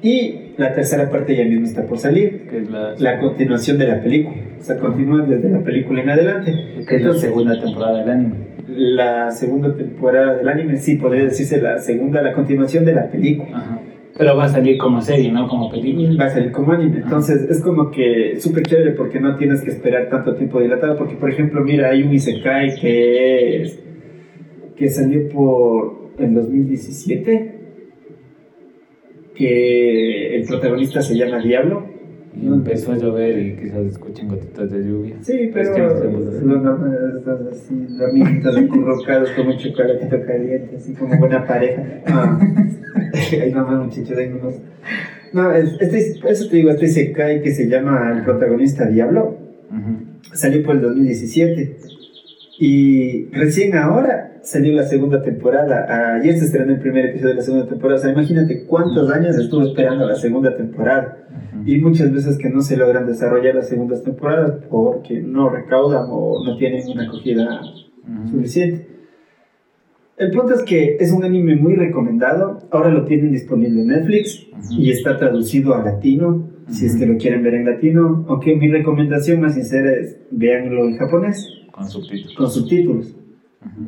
Y la tercera parte ya mismo está por salir. Que es la, La continuación de la película. O sea, continúa desde la película en adelante. que es la segunda temporada del anime. la segunda temporada del anime, sí, podría decirse la segunda, la continuación de la película. Ajá. Pero va a salir como serie, no como película. Va a salir como anime. Entonces es como que súper chévere porque no tienes que esperar tanto tiempo dilatado. Porque, por ejemplo, mira, hay un Isekai que es. Que salió por. en 2017. Que el protagonista se llama Diablo. Y empezó a llover y quizás escuchen gotitas de lluvia. Sí, pero. Es que no hacemos así. Amiguitos encurrucados con un chocolatito caliente, así como buena pareja. Ah. Ahí nomás, muchachos, ahí nomás. No, es, este, eso te digo, este Isekai que se llama el protagonista Diablo, Ujú. salió por el 2017. Y recién ahora salió la segunda temporada. Ayer se estrenó el primer episodio de la segunda temporada. O sea, imagínate cuántos años estuvo esperando la segunda temporada. Y muchas veces que no se logran desarrollar las segundas temporadas porque no recaudan o no tienen una acogida suficiente. El punto es que es un anime muy recomendado. Ahora lo tienen disponible en Netflix y está traducido a latino. Si es que lo quieren ver en latino. Aunque mi recomendación más sincera es véanlo en japonés Con subtítulos. con subtítulos.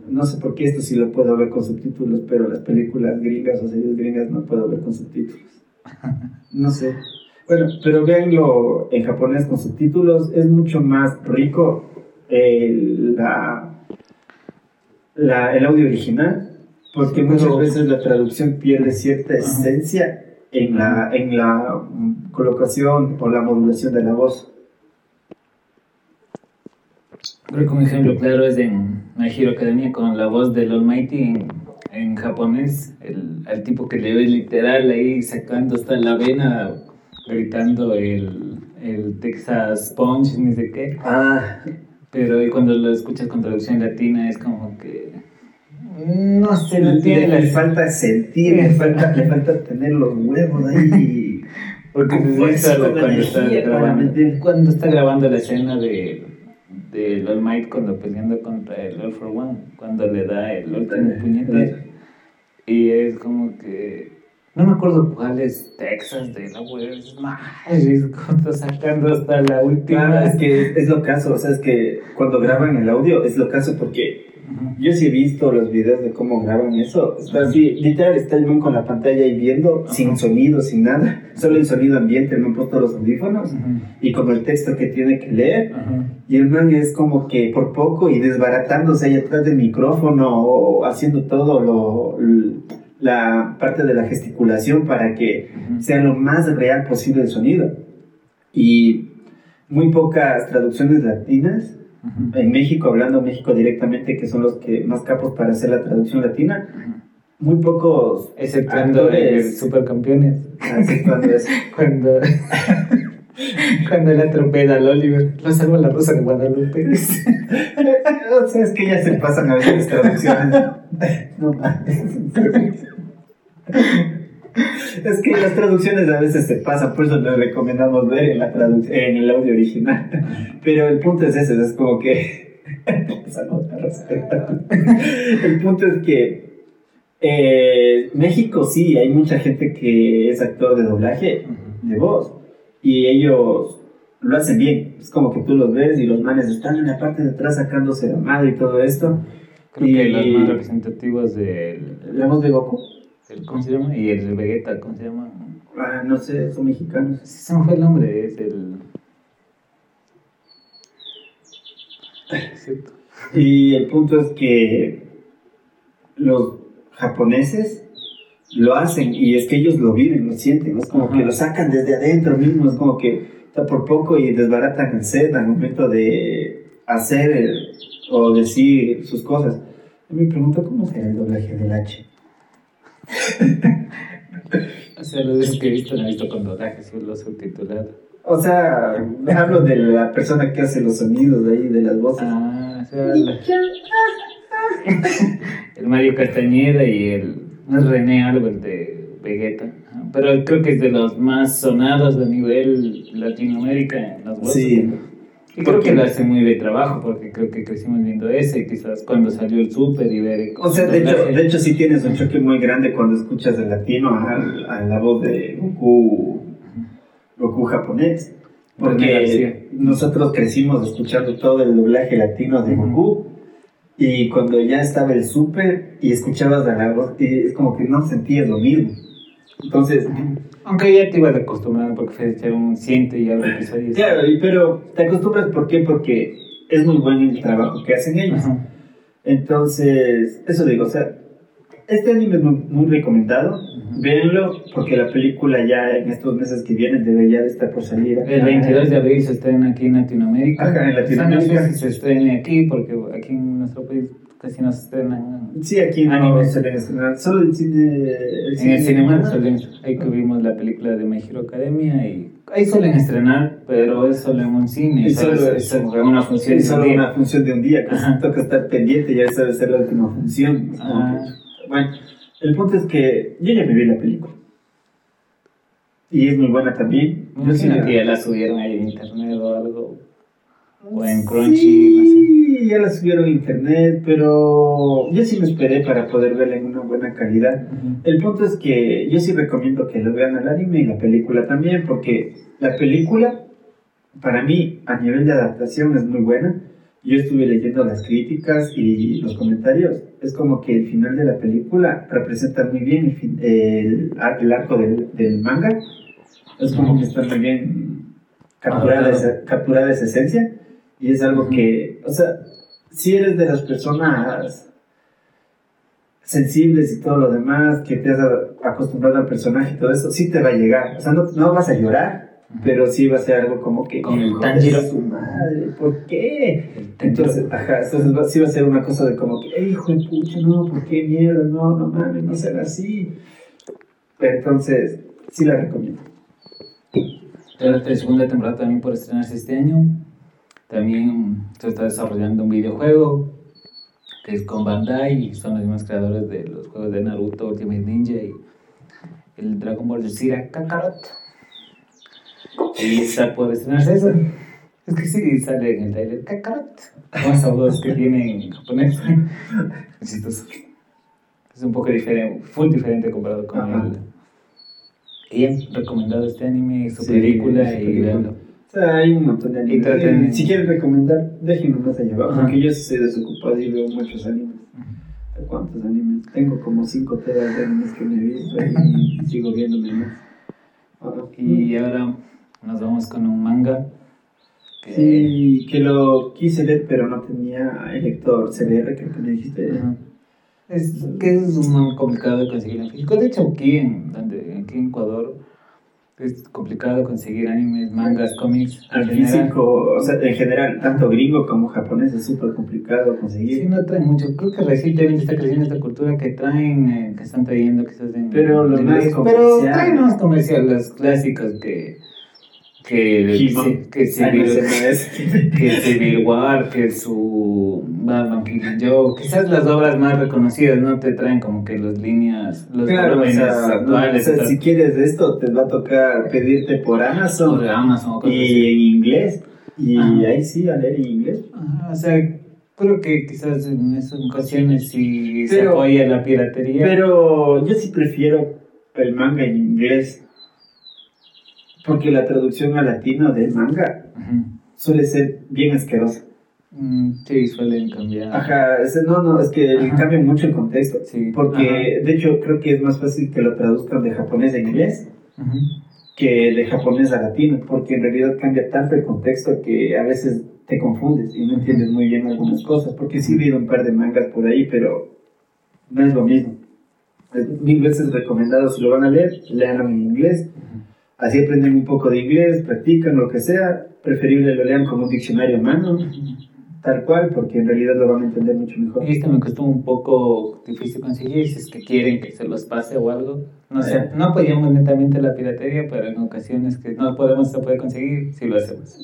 No sé por qué esto sí lo puedo ver con subtítulos, pero las películas gringas o series gringas no puedo ver con subtítulos. No sé. Bueno, pero véanlo en japonés con subtítulos. Es mucho más rico el, la, la- el audio original, porque Sí, muchas pero- veces la traducción pierde cierta esencia en la, en la colocación o la modulación de la voz. Creo que un ejemplo claro es en My Hero Academia con la voz del Almighty en, en japonés. El, al tipo que le ve literal ahí sacando hasta la vena, gritando el, el Texas Punch, ni sé qué. Ah, Pero y cuando lo escuchas con traducción latina es como que. No sé, no le, tiene le falta sentir, le falta, le falta tener los huevos ahí. Porque con cuando está, grabando, cuando está grabando la escena de del All Might cuando peleando contra el All for One, cuando le da el último puñetazo. Y es como que. No me acuerdo cuál es Texas de la web. Más, es como sacando hasta la última. Claro, es que es, lo caso, o sea, es que cuando graban el audio es lo caso porque. Yo sí he visto los videos de cómo graban eso. Está así, literal, está el man con la pantalla ahí viendo, sin sonido, sin nada, solo el sonido ambiente, no han puesto los audífonos Ujú. y con el texto que tiene que leer. Ajá. Y el man es como que por poco y desbaratándose ahí atrás del micrófono o haciendo todo lo, l- la parte de la gesticulación para que sea lo más real posible el sonido. Y muy pocas traducciones latinas. En México, hablando México directamente, que son los que más capos para hacer la traducción latina, muy pocos Exceptuando el actores, Supercampeones. aceptando eso. Cuando. Cuando él atropella al Oliver. Lo salva la rosa de Guadalupe. o sea, es que ya se pasan a veces las traducciones. No mames. Es que las traducciones a veces se pasan, por eso les recomendamos ver en, la en el audio original. Pero el punto es ese, es como que... El punto es que eh, México sí, hay mucha gente que es actor de doblaje, de voz, y ellos lo hacen bien. Es como que tú los ves y los manes están en la parte de atrás sacándose la madre y todo esto. Creo que Y- los más representativos del. La voz de Goku, el- ¿Cómo se llama? Y el Vegeta, ¿cómo se llama? ah, no sé, son mexicanos. Sí, se me fue el nombre, es el. Cierto. Y el punto es que los japoneses lo hacen y es que ellos lo viven, lo sienten, es como Ajá. que lo sacan desde adentro mismo, es como que está por poco y desbaratan el set al momento de hacer el- o decir sus cosas. Me pregunto cómo será el doblaje del H. o sea, lo que he visto, no he visto con doblaje, solo subtitulado. O sea, hablo de la persona que hace los sonidos de ahí, de las voces. Ah, o sea, el Mario Castañeda y el no es René algo, el de Vegeta. Pero creo que es de los más sonados a nivel Latinoamérica en las voces. Sí. Y creo que lo hace muy bien trabajo, porque creo que crecimos viendo ese, quizás cuando salió el Super y ver... O sea, de hecho, de hecho sí tienes un choque muy grande cuando escuchas el latino a, la voz de Goku, Goku japonés. Porque nosotros crecimos escuchando todo el doblaje latino de Goku. Y cuando ya estaba el Super y escuchabas a la voz, es como que no sentías lo mismo. Entonces, aunque ya te ibas acostumbrando porque fue un siente y algo episodios. Claro, pero te acostumbras ¿por qué? Porque es muy bueno el trabajo que hacen ellos. Entonces, eso digo, o sea, este anime es muy, recomendado. Véanlo porque la película ya en estos meses que vienen debería de estar por salir. El 22 de abril se estrena aquí en Latinoamérica. Ajá, en Latinoamérica. no sé si se estrene aquí porque aquí en nuestro país casi no se estrenan. Sí, aquí no se suelen estrenar. Solo el cine. en el cinema suelen. Ahí que vimos la película de My Hero Academia y. Ahí suelen estrenar, pero es solo en un cine. Y solo, es, una función de un día. una función de un día, que toca estar pendiente, ya sabe ser la última función. bueno, el punto es que yo ya me vi la película. Y es muy buena también. Yo sí que ya la subieron ahí en internet o algo. O en Crunchy, no sé ya la subieron a internet, pero yo sí me esperé para poder verla en una buena calidad. El punto es que yo sí recomiendo que lo vean al anime y la película también, porque la película, para mí, a nivel de adaptación es muy buena. Yo estuve leyendo las críticas y los comentarios. Es como que el final de la película representa muy bien el, el, arco del, del, manga. Es como que está muy bien capturada, esa, capturada esa esencia. Y es algo que, o sea, si eres de las personas sensibles y todo lo demás, que te has acostumbrado al personaje y todo eso, sí te va a llegar. O sea, no, no vas a llorar, pero sí va a ser algo como que... Con el Tanjiro. su madre, ¿por qué? Entonces, ajá, entonces sí va a ser una cosa de como que, hijo de pucha, no, ¿por qué mierda? No, no mames, no será así. Entonces, sí la recomiendo. La segunda temporada también por estrenarse este año. También se está desarrollando un videojuego que es con Bandai y son los mismos creadores de los juegos de Naruto, Ultimate Ninja y el Dragon Ball Z Kakarot. Y está por estrenarse eso. Es que sí sale en el trailer Kakarot. Como esa voz que tiene en japonés. Es Es un poco diferente, full diferente comparado con el. Y bien, recomendado este anime, y su película y. O sea, hay un montón de animes. Si quieren recomendar, déjenme más allá abajo, porque yo soy desocupado y veo muchos animes. ¿Cuántos animes? Tengo como 5 teras de animes que me he visto y sigo viéndome más. Y ahora nos vamos con un manga. Que... Sí, que lo quise leer, pero no tenía el lector CBR, que me dijiste. Es que es muy complicado de conseguir en físico. De hecho, aquí en, aquí en Ecuador es complicado conseguir animes, mangas, cómics. En físico, o sea, en general, tanto gringo como japonés es súper complicado conseguir. Sí, no traen mucho. Creo que recientemente está creciendo esta cultura que traen, eh, que están trayendo quizás en. Pero los más Pero traen más comerciales, los clásicos que que, que, Civil, que Civil War, que su Batman King Joe, quizás las obras más reconocidas no te traen como que las líneas, los claro, actuales. o sea, si quieres esto, te va a tocar pedirte por Amazon, por Amazon y en inglés. Y ahí sí, a leer en inglés. o sea, creo que quizás en esas ocasiones sí se apoya la piratería. Pero yo sí prefiero el manga en inglés porque la traducción al latino del manga suele ser bien asquerosa. Mm, sí, suelen cambiar. Ajá, no, no, es que cambia mucho el contexto. Sí. Porque, de hecho, creo que es más fácil que lo traduzcan de japonés a inglés que de japonés a latino, porque en realidad cambia tanto el contexto que a veces te confundes y no entiendes muy bien algunas cosas. Porque sí he leído un par de mangas por ahí, pero no es lo mismo. mil veces recomendado, si lo van a leer, leanlo en inglés Así aprenden un poco de inglés, practican lo que sea. Preferible lo lean como un diccionario a mano. tal cual, porque en realidad lo van a entender mucho mejor. Y este me costó un poco difícil conseguir, si es que quieren que se los pase o algo. No sé, Eh. no apoyamos netamente la piratería, pero en ocasiones que no podemos, se puede conseguir, sí lo hacemos.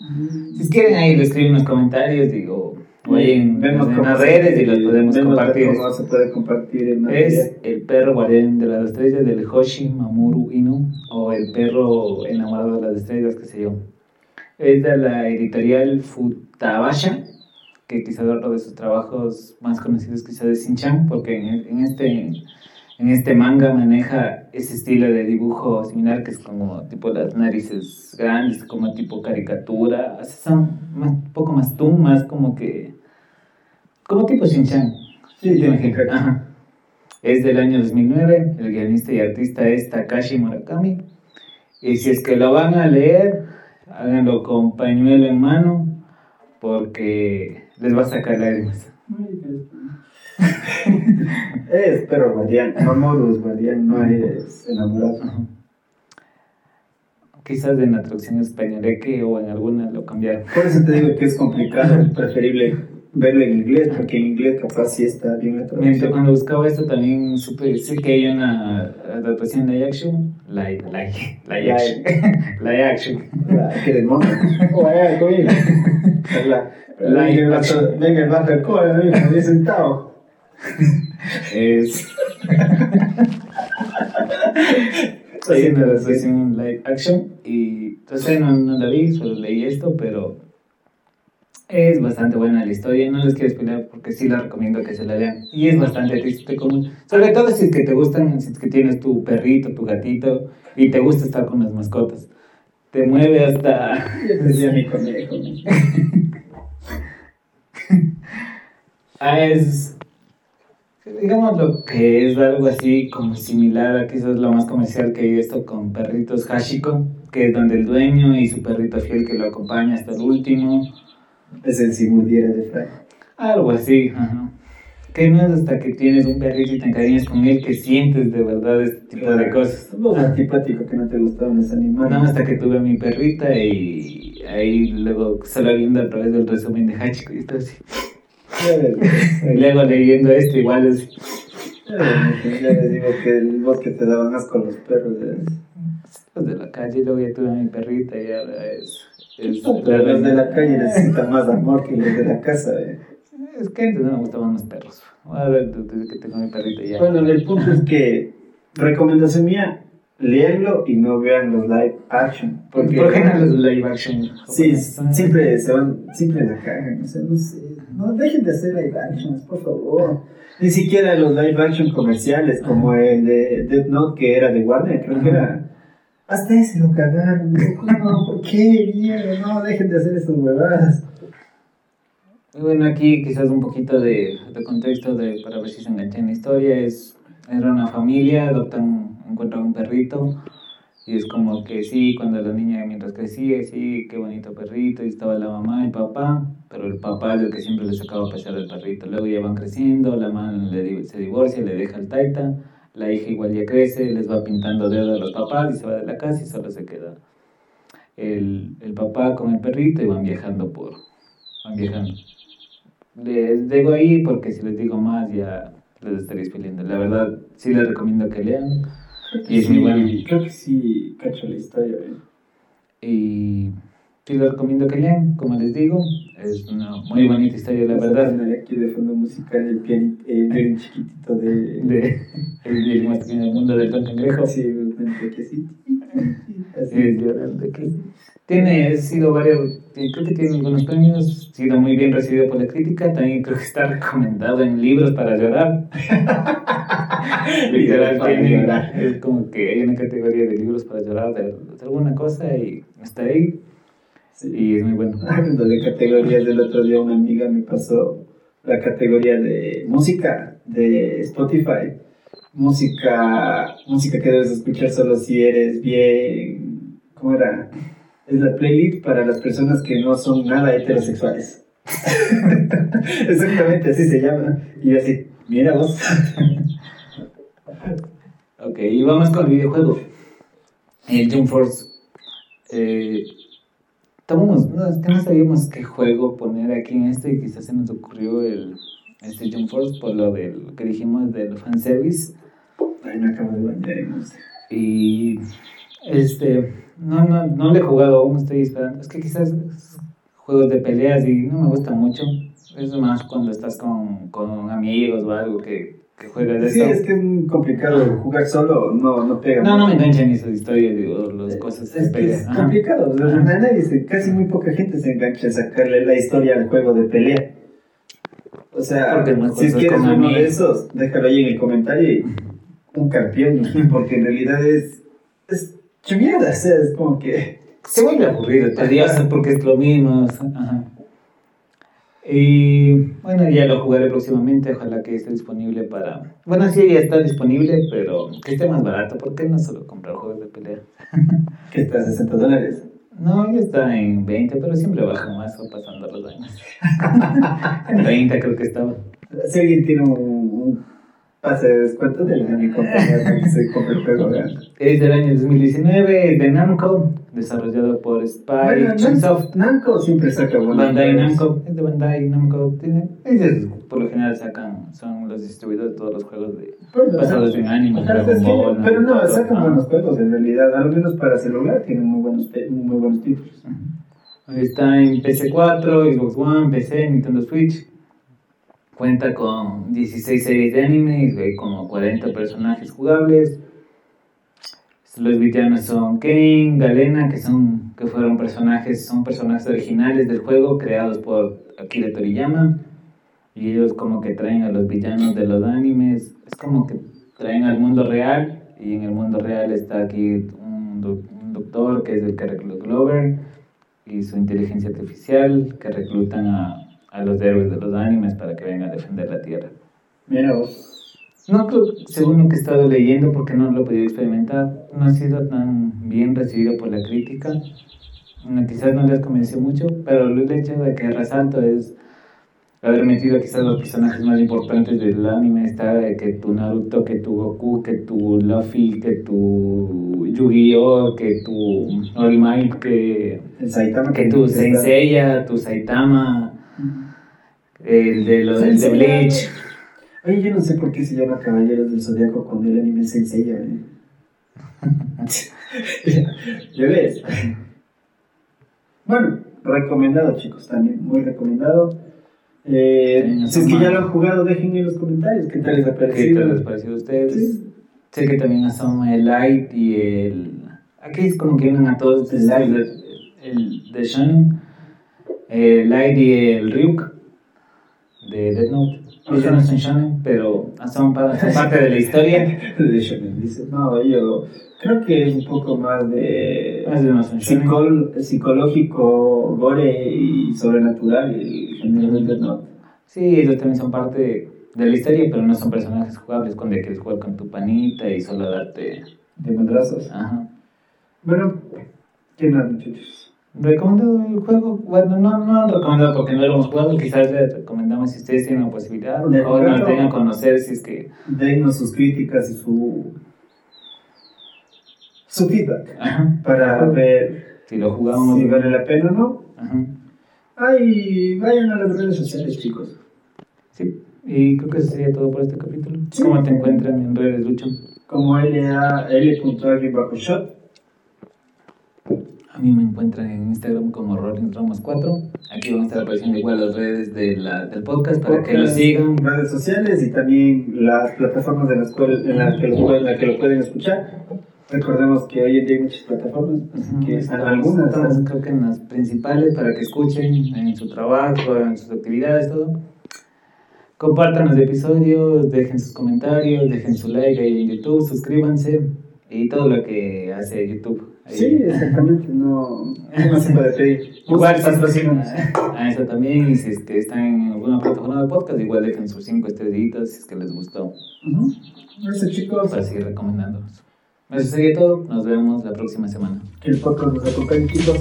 Si quieren ahí lo escriben en los comentarios, digo, ahí en, Vemos en las redes y los podemos compartir. cómo se puede compartir el material. Es el perro guardián de las estrellas del Hoshi Mamuru Inu o el perro enamorado de las estrellas, qué sé yo. Es de la editorial Futabasha, que quizás otro de sus trabajos más conocidos quizás es Shin-Chan, porque en, en este, en este manga maneja ese estilo de dibujo similar que es como tipo las narices grandes, como tipo caricatura, así son más, un poco más toon, más como que... como tipo Shin-Chan. Sí, sí, imaginas. sí. Ajá. Es del año 2009, el guionista y artista es Takashi Murakami. Y si es que lo van a leer, háganlo con pañuelo en mano, porque les va a sacar lágrimas. Es perro guardián, Mamoru es guardián, no es enamorado. Ajá. Quizás en la traducción españoleque o en alguna lo cambiaron. Por eso te digo que es complicado, es preferible verlo en inglés, porque en inglés capaz sí está bien la Mientras traducción. cuando buscaba esto también supe, sé que hay una adaptación live action, live, live, live action, live action. Que demonio. Vaya, conmigo. La- Live Venga, action. venga, el el venga, me he sentado. Es hay una adaptación live action y entonces no, no la vi, solo leí esto, pero es bastante buena la historia, no les quiero spoiler porque sí la recomiendo que se la lean y es bastante triste común, sobre todo si es que te gustan, si es que tienes tu perrito, tu gatito y te gusta estar con las mascotas, te mueve hasta Yo decía mi conejo. Ah, es. Digamos lo que es algo así como similar a quizás lo más comercial que hay esto con perritos Hashiko, que es donde el dueño y su perrito fiel que lo acompaña hasta el último. Es el si murdiera de Frank. Algo así, ajá. Que no es hasta que tienes un perrito y te encariñas con él que sientes de verdad este tipo de cosas. Vos antipático que no te gustaban los animales. No, hasta que tuve a mi perrita y ahí luego solo viendo a través del resumen de Hachiko y todo así. Y luego leyendo esto igual es... ya les digo que el bosque te daban asco los perros. Los de la calle, luego ya tuve a mi perrita y ahora es... es Pero los de la calle necesitan más amor que los de la casa. eh. Es que antes no me gustaban los perros. Ahora desde que tengo mi perrita ya... Bueno, el punto es que, recomendación mía, léanlo y no vean los live action. Porque, ¿Por qué no los live action? Sí, siempre se van, siempre la cagan, o sea, no sé, no dejen de hacer live actions, por favor. Ni siquiera los live action comerciales, como el de Death Note que era de Warner, creo que era. Hasta ese lo cagaron, no, ¿por qué? Mierda, no, dejen de hacer esas huevadas. Y bueno, aquí quizás un poquito de, de contexto de, para ver si se enganchan en la historia. Es, era una familia, adoptan, encuentran un perrito. Y es como que sí, cuando la niña mientras crecía, sí, qué bonito perrito, y estaba la mamá el papá, pero el papá es el que siempre le sacaba a pasear al perrito. Luego ya van creciendo, la mamá le se divorcia, le deja el taita, la hija igual ya crece, les va pintando dedos a los papás y se va de la casa y solo se queda el, el papá con el perrito y van viajando por, van viajando. Les dejo ahí porque si les digo más ya les estaría spoileando. La verdad, sí les recomiendo que lean. Y es muy bueno. Creo que sí, cacho la historia. eh. Y sí les recomiendo que lean, como les digo. Es una muy bonita historia, la verdad. Poner Aquí de fondo musical el pianito, el violín chiquitito de. De el el más pequeño del mundo del Don Cangrejo. Sí, justamente que sí. Así. Sí, yo creo que tiene, ha sido varios, creo que tiene algunos premios, ha sido muy bien recibido por la crítica, también creo que está recomendado en libros para llorar. Literal, tiene- es como que hay una categoría de libros para llorar de, de alguna cosa y está ahí Sí. y es muy bueno. Hablando de categorías, del otro día una amiga me pasó la categoría de música de Spotify. Música, música que debes escuchar solo si eres bien. ¿Cómo era? Es la playlist para las personas que no son nada heterosexuales. Exactamente así se llama. Y yo así, mira vos. Ok, y vamos con el videojuego. El Jump Force. Eh, tomamos, no, es que no sabíamos qué juego poner aquí en este y quizás se nos ocurrió el este Jump Force por lo del que dijimos del fanservice. Ay, me acabo de bañar y no sé. Y este, no, no, no le he jugado aún, estoy esperando. Es que quizás juegos de peleas y no me gusta mucho. Es más cuando estás con, con amigos o algo que, que juegas de Sí, esto. es que es complicado jugar solo, no, no pega. No, no me enganchan esas historias, digo, las cosas de Es que es complicado, o sea, nadie se- casi muy poca gente se engancha a sacarle la historia al juego de pelea. O sea, si juegas quieres con uno de esos, déjalo ahí en el comentario y un campeón, porque en realidad es, es che mierda, sea, es como que... Se vuelve aburrido, tedioso, porque es lo mismo. Ajá. Y bueno, ya lo jugaré próximamente, ojalá que esté disponible para... Bueno, sí, ya está disponible, pero que esté más barato, ¿por qué no solo comprar juegos de pelea? que está a 60 dólares. No, ya está en 20, pero siempre baja más o pasando los años. en 30 creo que estaba. Si alguien tiene un, un pase de descuento, del para que se compre el juego. Es del año 2019, es de Namco, desarrollado por Spy, Bueno, Chunsoft, Namco siempre saca buenos Bandai juegos. Namco, es de Bandai Namco. tiene- ellos por lo general sacan, son los distribuidores de todos los juegos de, basados en anime, pero no, sacan ajá. buenos juegos en realidad, al menos para celular tienen muy buenos, muy buenos títulos. Está en PC4, Xbox One, PC, Nintendo Switch. Cuenta con 16 series de anime y hay como 40 personajes jugables. Los villanos son Kane, Galena, que son que fueron personajes, son personajes originales del juego creados por Akira Toriyama. Y ellos como que traen a los villanos de los animes, es como que traen al mundo real y en el mundo real está aquí un doctor que es el que recluta Glover y su inteligencia artificial que reclutan a, a los héroes de los animes para que vengan a defender la Tierra. Mira vos. No creo, según lo que he estado leyendo, porque no lo he podido experimentar, no ha sido tan bien recibido por la crítica. No, quizás no les convenció mucho, pero el hecho de que resalto es haber metido quizás los personajes más importantes del anime. Está de que tu Naruto, que tu Goku, que tu Luffy, que tu Yu-Gi-Oh, que tu All Might, que, El Saitama. que tu Senseiya, tu Saitama, el de, lo, el de. Bleach. Oye, yo no sé por qué se llama Caballeros del Zodiaco cuando el anime es Senseiya, ¿eh? ¿Ya ves? Bueno, recomendado, chicos, también, muy recomendado. Eh, si es que ya lo han jugado, déjenme en los comentarios qué tal les ha ¿Qué parecido. tal les pareció a ustedes? Sí. Sé que también asoma el Light y el... Aquí es como que unen a todos El Light. el, el de Shonen, el Light y el Ryuk de Death Note. Ellos no son Shonen, pero son, pa- son parte de la historia. De Shonen, dice, no, yo creo que es un poco más de Más de Shonen. psicol- psicológico, gore y sobrenatural el género del Death Note. Sí, ellos también son parte de, de la historia, pero no son personajes jugables cuando quieres jugar con tu panita y solo darte... de madrazos. Ajá. Bueno, ¿qué más, muchachos? ¿Recomendado el juego? Bueno, no, no recomendado porque no lo hemos jugado, quizás le recomendamos si ustedes tienen la posibilidad De o nos tengan a conocer si es que... Denos sus críticas y su, su feedback Ajá. para ver Si lo jugamos... si vale la pena o no. Ajá. Ay, vayan a las redes sociales, chicos. Sí, y creo que eso sería todo por este capítulo. Sí. ¿Cómo te encuentran en redes, Lucho? Como LA, bajo shot. A mí me encuentran en Instagram como Rolling Ramos 4. Aquí van a estar apareciendo igual las redes de la, del podcast para que lo sigan. Redes sociales y también las plataformas de las cuales, en las que lo, pueden- en las que lo pueden escuchar. Recordemos que hoy en día hay muchas plataformas, así que estamos- algunas. estamos, creo que en las principales para que escuchen en su trabajo, en sus actividades, todo. Compartan los episodios, dejen sus comentarios, dejen su like ahí en YouTube, suscríbanse y todo lo que hace YouTube. Ahí. Sí, exactamente, no, no se puede pedir. Igual patrocínanos. a eso también, y si es que están en alguna plataforma de podcast, igual dejen sus 5 estrellitas si es que les gustó, Ujú. Eso, chicos, para seguir recomendándolos. Eso sería todo, nos vemos la próxima semana. que el podcast nos acompañe, chicos.